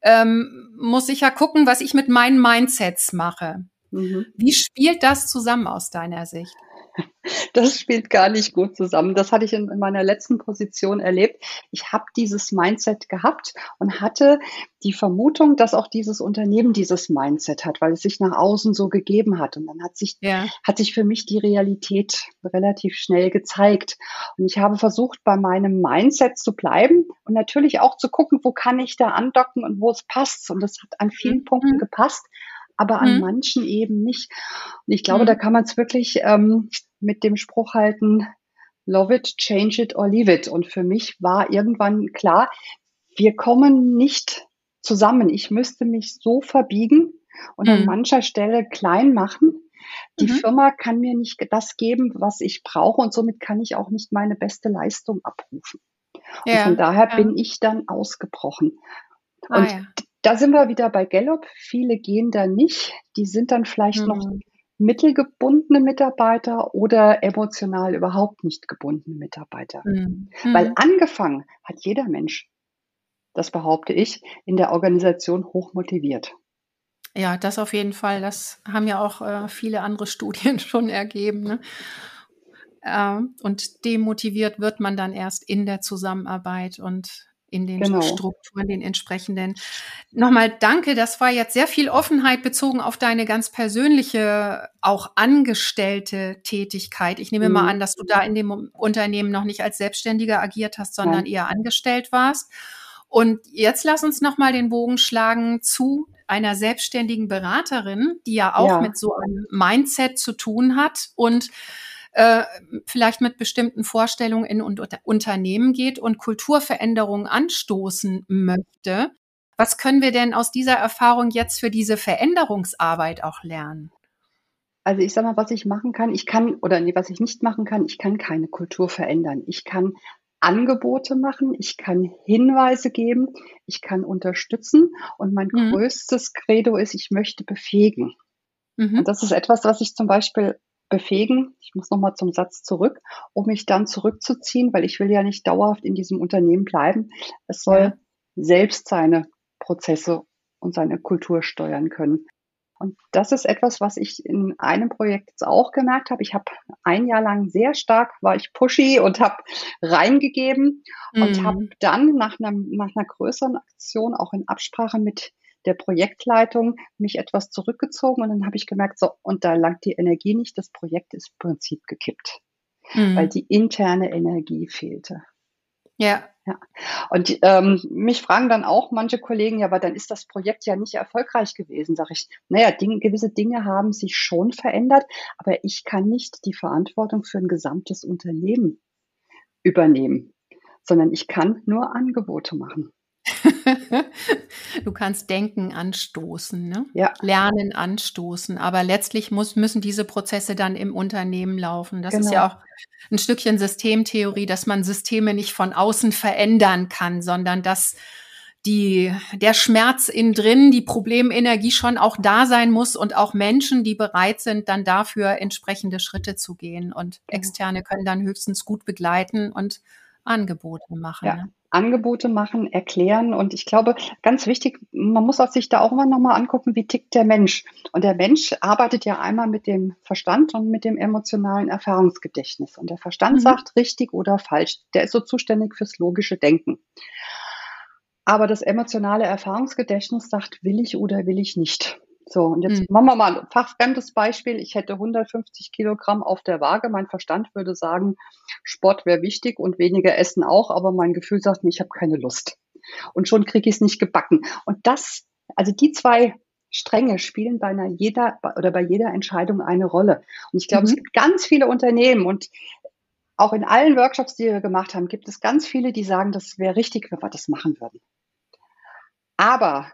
ähm, muss ich ja gucken, was ich mit meinen Mindsets mache. Mhm. Wie spielt das zusammen aus deiner Sicht? Das spielt gar nicht gut zusammen. Das hatte ich in, meiner letzten Position erlebt. Ich habe dieses Mindset gehabt und hatte die Vermutung, dass auch dieses Unternehmen dieses Mindset hat, weil es sich nach außen so gegeben hat. Und dann hat sich, ja. hat sich für mich die Realität relativ schnell gezeigt. Und ich habe versucht, bei meinem Mindset zu bleiben und natürlich auch zu gucken, wo kann ich da andocken und wo es passt. Und das hat an vielen mhm. Punkten gepasst aber an mhm. manchen eben nicht. Und ich glaube, mhm. da kann man es wirklich ähm, mit dem Spruch halten, love it, change it or leave it. Und für mich war irgendwann klar, wir kommen nicht zusammen. Ich müsste mich so verbiegen und mhm. an mancher Stelle klein machen. Die mhm. Firma kann mir nicht das geben, was ich brauche und somit kann ich auch nicht meine beste Leistung abrufen. Ja, und von daher ja. bin ich dann ausgebrochen. Ah, und ja da sind wir wieder bei Gallup. Viele gehen da nicht. Die sind dann vielleicht mhm. noch mittelgebundene Mitarbeiter oder emotional überhaupt nicht gebundene Mitarbeiter. Mhm. Weil mhm. angefangen hat jeder Mensch, das behaupte ich, in der Organisation hoch motiviert. Ja, das auf jeden Fall. Das haben ja auch äh, viele andere Studien schon ergeben. Ne? Äh, und demotiviert wird man dann erst in der Zusammenarbeit und in den genau. Strukturen, den entsprechenden. Nochmal danke, das war jetzt sehr viel Offenheit bezogen auf deine ganz persönliche, auch angestellte Tätigkeit. Ich nehme mhm. mal an, dass du da in dem Unternehmen noch nicht als Selbstständiger agiert hast, sondern ja. eher angestellt warst. Und jetzt lass uns noch mal den Bogen schlagen zu einer selbstständigen Beraterin, die ja auch ja. mit so einem Mindset zu tun hat und äh, vielleicht mit bestimmten Vorstellungen in und Unternehmen geht und Kulturveränderungen anstoßen möchte. Was können wir denn aus dieser Erfahrung jetzt für diese Veränderungsarbeit auch lernen? Also ich sag mal, was ich machen kann, ich kann, oder nee, was ich nicht machen kann, ich kann keine Kultur verändern. Ich kann Angebote machen, ich kann Hinweise geben, ich kann unterstützen und mein mhm. größtes Credo ist, ich möchte befähigen. Mhm. Und das ist etwas, was ich zum Beispiel befähigen, ich muss nochmal zum Satz zurück, um mich dann zurückzuziehen, weil ich will ja nicht dauerhaft in diesem Unternehmen bleiben. Es soll ja. selbst seine Prozesse und seine Kultur steuern können. Und das ist etwas, was ich in einem Projekt jetzt auch gemerkt habe. Ich habe ein Jahr lang sehr stark, war ich pushy und habe reingegeben mhm. und habe dann nach, einem, nach einer größeren Aktion auch in Absprache mit der Projektleitung mich etwas zurückgezogen und dann habe ich gemerkt, so, und da langt die Energie nicht, das Projekt ist im Prinzip gekippt, mhm. weil die interne Energie fehlte. Ja. Ja. Und ähm, mich fragen dann auch manche Kollegen, ja, aber dann ist das Projekt ja nicht erfolgreich gewesen, sage ich. Naja, Dinge, gewisse Dinge haben sich schon verändert, aber ich kann nicht die Verantwortung für ein gesamtes Unternehmen übernehmen, sondern ich kann nur Angebote machen. Du kannst Denken anstoßen, ne? ja. Lernen anstoßen, aber letztlich muss, müssen diese Prozesse dann im Unternehmen laufen. Das genau. ist ja genau. auch ein Stückchen Systemtheorie, dass man Systeme nicht von außen verändern kann, sondern dass die, der Schmerz innen drin, die Problemenergie schon auch da sein muss und auch Menschen, die bereit sind, dann dafür entsprechende Schritte zu gehen. Und genau. Externe können dann höchstens gut begleiten und Angebote machen. Ja. Ne? Angebote machen, erklären. Und ich glaube, ganz wichtig, man muss sich da auch immer nochmal angucken, wie tickt der Mensch. Und der Mensch arbeitet ja einmal mit dem Verstand und mit dem emotionalen Erfahrungsgedächtnis. Und der Verstand mhm. sagt richtig oder falsch. Der ist so zuständig fürs logische Denken. Aber das emotionale Erfahrungsgedächtnis sagt, will ich oder will ich nicht. So, und jetzt mhm. machen wir mal ein fachfremdes Beispiel. Ich hätte 150 Kilogramm auf der Waage. Mein Verstand würde sagen, Sport wäre wichtig und weniger Essen auch, aber mein Gefühl sagt, nee, ich habe keine Lust. Und schon kriege ich es nicht gebacken. Und das, also die zwei Stränge spielen bei einer jeder oder bei jeder Entscheidung eine Rolle. Und ich glaube, mhm. es gibt ganz viele Unternehmen und auch in allen Workshops, die wir gemacht haben, gibt es ganz viele, die sagen, das wäre richtig, wenn wir das machen würden. Aber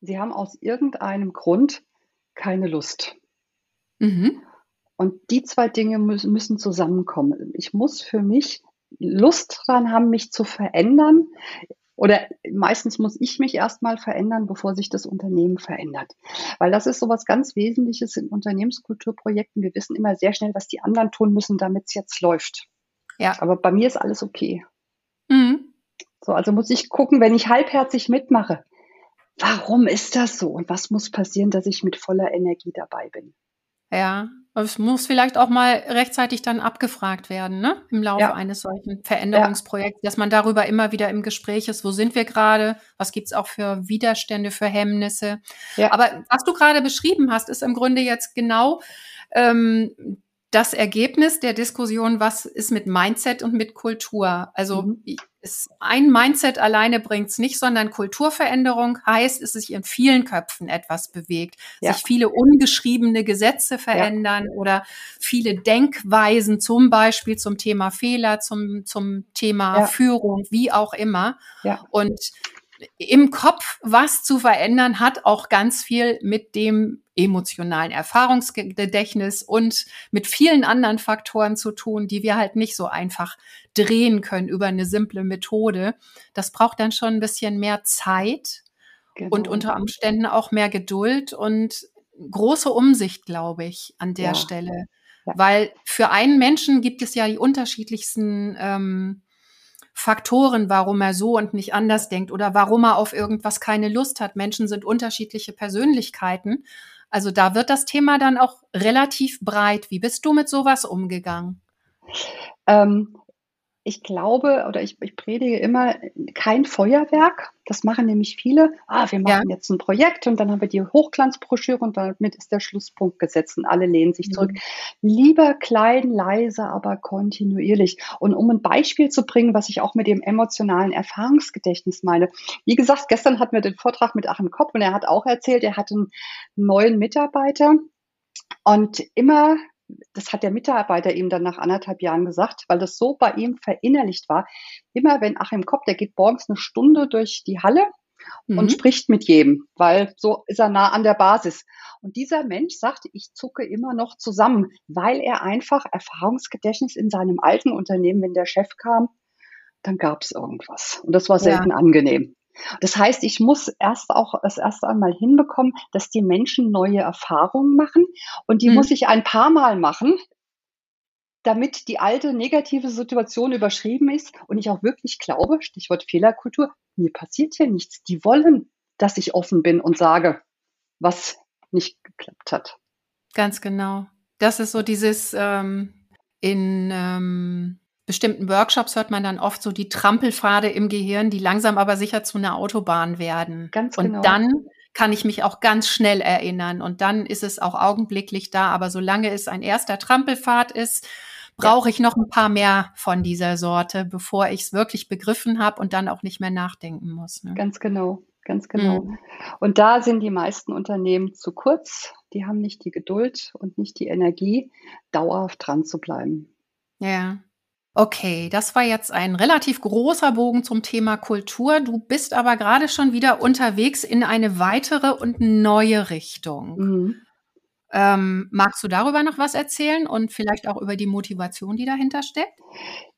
sie haben aus irgendeinem Grund keine Lust. Mhm. Und die zwei Dinge müssen, müssen zusammenkommen. Ich muss für mich Lust dran haben, mich zu verändern. Oder meistens muss ich mich erstmal verändern, bevor sich das Unternehmen verändert. Weil das ist so was ganz Wesentliches in Unternehmenskulturprojekten. Wir wissen immer sehr schnell, was die anderen tun müssen, damit es jetzt läuft. Ja. Aber bei mir ist alles okay. Mhm. So, also muss ich gucken, wenn ich halbherzig mitmache, warum ist das so und was muss passieren, dass ich mit voller Energie dabei bin. Ja, es muss vielleicht auch mal rechtzeitig dann abgefragt werden, ne? Im Laufe ja. eines solchen Veränderungsprojekts, ja. dass man darüber immer wieder im Gespräch ist, wo sind wir gerade, was gibt's auch für Widerstände, für Hemmnisse. Ja. Aber was du gerade beschrieben hast, ist im Grunde jetzt genau ähm, das Ergebnis der Diskussion, was ist mit Mindset und mit Kultur. Also mhm. Ist, ein Mindset alleine bringt's nicht, sondern Kulturveränderung heißt, es sich in vielen Köpfen etwas bewegt, ja. sich viele ungeschriebene Gesetze verändern ja. oder viele Denkweisen, zum Beispiel zum Thema Fehler, zum, zum Thema ja. Führung, wie auch immer. Ja. Und im Kopf was zu verändern, hat auch ganz viel mit dem emotionalen Erfahrungsgedächtnis und mit vielen anderen Faktoren zu tun, die wir halt nicht so einfach drehen können über eine simple Methode. Das braucht dann schon ein bisschen mehr Zeit genau. und unter Umständen auch mehr Geduld und große Umsicht, glaube ich, an der ja. Stelle. Ja. Weil für einen Menschen gibt es ja die unterschiedlichsten ähm, Faktoren, warum er so und nicht anders denkt oder warum er auf irgendwas keine Lust hat. Menschen sind unterschiedliche Persönlichkeiten. Also da wird das Thema dann auch relativ breit. Wie bist du mit sowas umgegangen? Ähm, ich glaube oder ich, ich predige immer kein Feuerwerk. Das machen nämlich viele. Ah, wir machen ja. jetzt ein Projekt und dann haben wir die Hochglanzbroschüre und damit ist der Schlusspunkt gesetzt und alle lehnen sich mhm. zurück. Lieber klein, leise, aber kontinuierlich. Und um ein Beispiel zu bringen, was ich auch mit dem emotionalen Erfahrungsgedächtnis meine. Wie gesagt, gestern hatten wir den Vortrag mit Achim Kopp und er hat auch erzählt, er hat einen neuen Mitarbeiter und immer das hat der Mitarbeiter ihm dann nach anderthalb Jahren gesagt, weil das so bei ihm verinnerlicht war. Immer wenn Achim Kopp, der geht morgens eine Stunde durch die Halle mhm. und spricht mit jedem, weil so ist er nah an der Basis. Und dieser Mensch sagt, ich zucke immer noch zusammen, weil er einfach Erfahrungsgedächtnis in seinem alten Unternehmen, wenn der Chef kam, dann gab es irgendwas. Und das war selten ja. angenehm. Das heißt, ich muss erst auch das erste einmal hinbekommen, dass die Menschen neue Erfahrungen machen und die hm. muss ich ein paar Mal machen, damit die alte negative Situation überschrieben ist und ich auch wirklich glaube, Stichwort Fehlerkultur, mir passiert hier nichts. Die wollen, dass ich offen bin und sage, was nicht geklappt hat. Ganz genau. Das ist so dieses ähm, in ähm, bestimmten Workshops hört man dann oft so die Trampelpfade im Gehirn, die langsam aber sicher zu einer Autobahn werden. Ganz genau. Und dann kann ich mich auch ganz schnell erinnern und dann ist es auch augenblicklich da. Aber solange es ein erster Trampelpfad ist, brauche ich noch ein paar mehr von dieser Sorte, bevor ich es wirklich begriffen habe und dann auch nicht mehr nachdenken muss. Ne? Ganz genau, ganz genau. Mhm. Und da sind die meisten Unternehmen zu kurz. Die haben nicht die Geduld und nicht die Energie, dauerhaft dran zu bleiben. Ja. Okay, das war jetzt ein relativ großer Bogen zum Thema Kultur. Du bist aber gerade schon wieder unterwegs in eine weitere und neue Richtung. Mhm. Ähm, magst du darüber noch was erzählen und vielleicht auch über die Motivation, die dahinter steckt?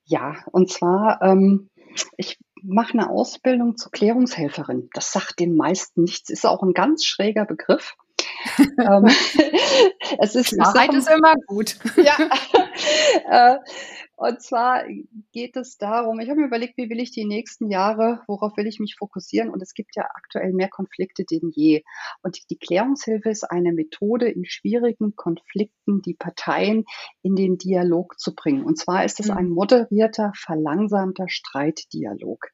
Ja, und zwar, ähm, ich mache eine Ausbildung zur Klärungshelferin. Das sagt den meisten nichts, ist auch ein ganz schräger Begriff. ähm, es ist Klarheit ist immer gut. ja. äh, und zwar geht es darum, ich habe mir überlegt, wie will ich die nächsten Jahre, worauf will ich mich fokussieren? Und es gibt ja aktuell mehr Konflikte denn je. Und die Klärungshilfe ist eine Methode, in schwierigen Konflikten die Parteien in den Dialog zu bringen. Und zwar ist es ein mhm. moderierter, verlangsamter Streitdialog.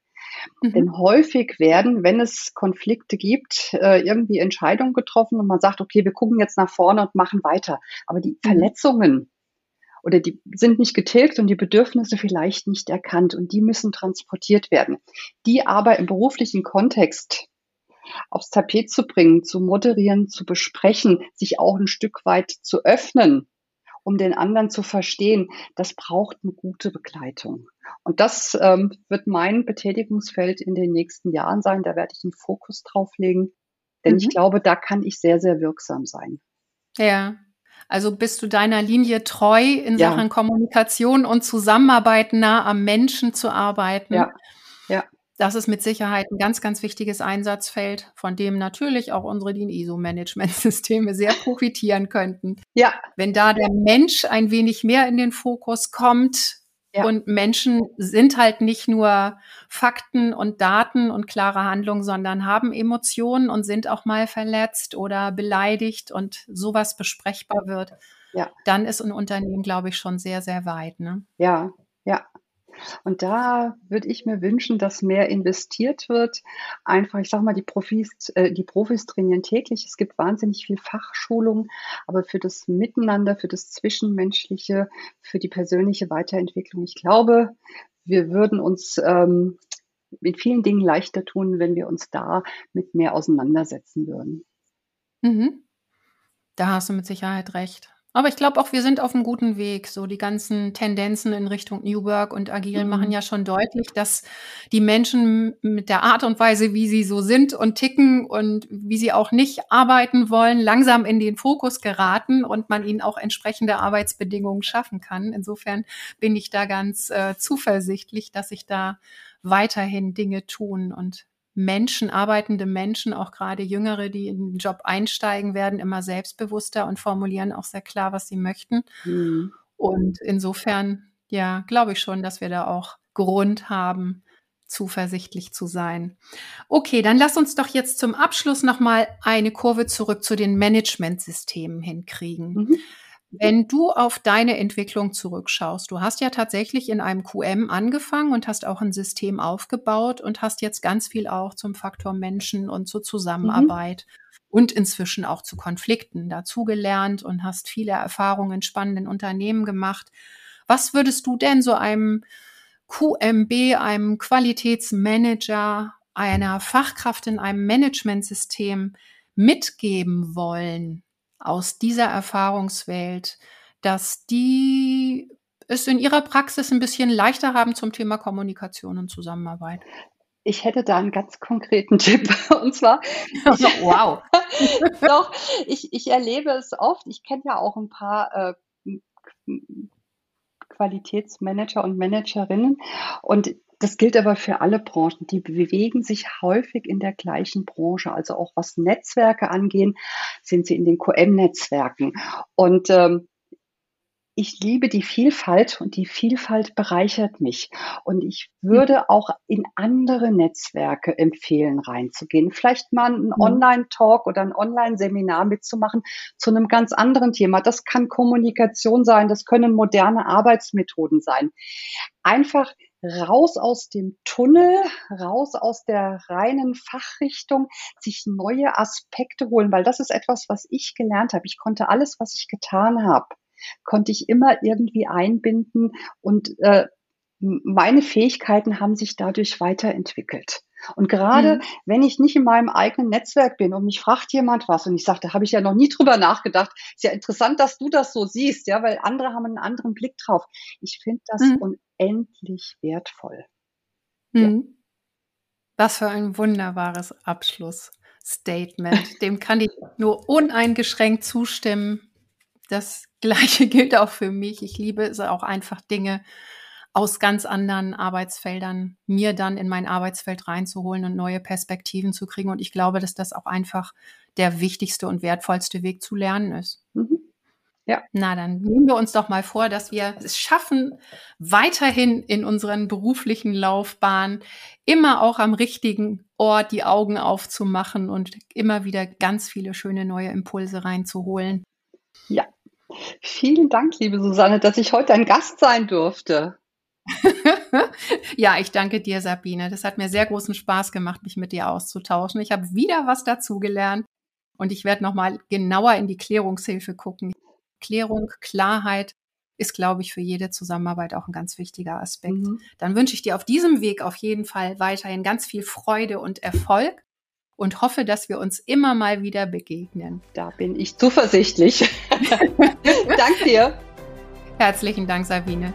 Mhm. Denn häufig werden, wenn es Konflikte gibt, äh, irgendwie Entscheidungen getroffen und man sagt, okay, wir gucken jetzt nach vorne und machen weiter. Aber die mhm. Verletzungen oder die sind nicht getilgt und die Bedürfnisse vielleicht nicht erkannt und die müssen transportiert werden. Die aber im beruflichen Kontext aufs Tapet zu bringen, zu moderieren, zu besprechen, sich auch ein Stück weit zu öffnen, um den anderen zu verstehen, das braucht eine gute Begleitung. Und das ähm, wird mein Betätigungsfeld in den nächsten Jahren sein. Da werde ich einen Fokus drauf legen, denn mhm. ich glaube, da kann ich sehr, sehr wirksam sein. Ja, also bist du deiner Linie treu in ja. Sachen Kommunikation und Zusammenarbeit nah am Menschen zu arbeiten? Ja. Ja. Das ist mit Sicherheit ein ganz, ganz wichtiges Einsatzfeld, von dem natürlich auch unsere DIN ISO-Management-Systeme sehr profitieren könnten. Ja. Wenn da der Mensch ein wenig mehr in den Fokus kommt, ja. Und Menschen sind halt nicht nur Fakten und Daten und klare Handlungen, sondern haben Emotionen und sind auch mal verletzt oder beleidigt und sowas besprechbar wird. Ja. Dann ist ein Unternehmen, glaube ich, schon sehr, sehr weit. Ne? Ja, ja. Und da würde ich mir wünschen, dass mehr investiert wird. Einfach, ich sage mal, die Profis, äh, die Profis trainieren täglich. Es gibt wahnsinnig viel Fachschulung, aber für das Miteinander, für das Zwischenmenschliche, für die persönliche Weiterentwicklung, ich glaube, wir würden uns ähm, mit vielen Dingen leichter tun, wenn wir uns da mit mehr auseinandersetzen würden. Mhm. Da hast du mit Sicherheit recht. Aber ich glaube auch, wir sind auf einem guten Weg. So die ganzen Tendenzen in Richtung New Work und Agil mhm. machen ja schon deutlich, dass die Menschen mit der Art und Weise, wie sie so sind und ticken und wie sie auch nicht arbeiten wollen, langsam in den Fokus geraten und man ihnen auch entsprechende Arbeitsbedingungen schaffen kann. Insofern bin ich da ganz äh, zuversichtlich, dass sich da weiterhin Dinge tun und Menschen, arbeitende Menschen, auch gerade Jüngere, die in den Job einsteigen, werden immer selbstbewusster und formulieren auch sehr klar, was sie möchten. Mhm. Und insofern, ja, glaube ich schon, dass wir da auch Grund haben, zuversichtlich zu sein. Okay, dann lass uns doch jetzt zum Abschluss nochmal eine Kurve zurück zu den Managementsystemen hinkriegen. Mhm. Wenn du auf deine Entwicklung zurückschaust, du hast ja tatsächlich in einem QM angefangen und hast auch ein System aufgebaut und hast jetzt ganz viel auch zum Faktor Menschen und zur Zusammenarbeit mhm. und inzwischen auch zu Konflikten dazugelernt und hast viele Erfahrungen in spannenden Unternehmen gemacht. Was würdest du denn so einem QMB, einem Qualitätsmanager, einer Fachkraft in einem Managementsystem mitgeben wollen aus dieser Erfahrungswelt, dass die es in ihrer Praxis ein bisschen leichter haben zum Thema Kommunikation und Zusammenarbeit? Ich hätte da einen ganz konkreten Tipp. Und zwar, ich, wow. doch, ich, ich erlebe es oft. Ich kenne ja auch ein paar äh, Qualitätsmanager und Managerinnen. Und das gilt aber für alle Branchen. Die bewegen sich häufig in der gleichen Branche. Also auch was Netzwerke angehen, sind sie in den QM-Netzwerken. Und ähm, ich liebe die Vielfalt und die Vielfalt bereichert mich. Und ich würde auch in andere Netzwerke empfehlen, reinzugehen. Vielleicht mal einen. Online-Talk oder ein Online-Seminar mitzumachen zu einem ganz anderen Thema. Das kann Kommunikation sein, das können moderne Arbeitsmethoden sein. Einfach raus aus dem Tunnel, raus aus der reinen Fachrichtung, sich neue Aspekte holen, weil das ist etwas, was ich gelernt habe. Ich konnte alles, was ich getan habe, konnte ich immer irgendwie einbinden und äh, meine Fähigkeiten haben sich dadurch weiterentwickelt. Und gerade mhm. wenn ich nicht in meinem eigenen Netzwerk bin und mich fragt jemand was und ich sage, da habe ich ja noch nie drüber nachgedacht, ist ja interessant, dass du das so siehst, ja, weil andere haben einen anderen Blick drauf. Ich finde das mhm unendlich wertvoll. Mhm. Ja. Was für ein wunderbares Abschlussstatement. Dem kann ich nur uneingeschränkt zustimmen. Das Gleiche gilt auch für mich. Ich liebe es auch einfach Dinge aus ganz anderen Arbeitsfeldern mir dann in mein Arbeitsfeld reinzuholen und neue Perspektiven zu kriegen. Und ich glaube, dass das auch einfach der wichtigste und wertvollste Weg zu lernen ist. Mhm. Ja. Na, dann nehmen wir uns doch mal vor, dass wir es schaffen, weiterhin in unseren beruflichen Laufbahn immer auch am richtigen Ort die Augen aufzumachen und immer wieder ganz viele schöne neue Impulse reinzuholen. Ja. Vielen Dank, liebe Susanne, dass ich heute ein Gast sein durfte. ja, ich danke dir, Sabine. Das hat mir sehr großen Spaß gemacht, mich mit dir auszutauschen. Ich habe wieder was dazugelernt und ich werde noch mal genauer in die Klärungshilfe gucken. Klärung, Klarheit ist, glaube ich, für jede Zusammenarbeit auch ein ganz wichtiger Aspekt. Mhm. Dann wünsche ich dir auf diesem Weg auf jeden Fall weiterhin ganz viel Freude und Erfolg und hoffe, dass wir uns immer mal wieder begegnen. Da bin ich zuversichtlich. Danke dir. Herzlichen Dank, Sabine.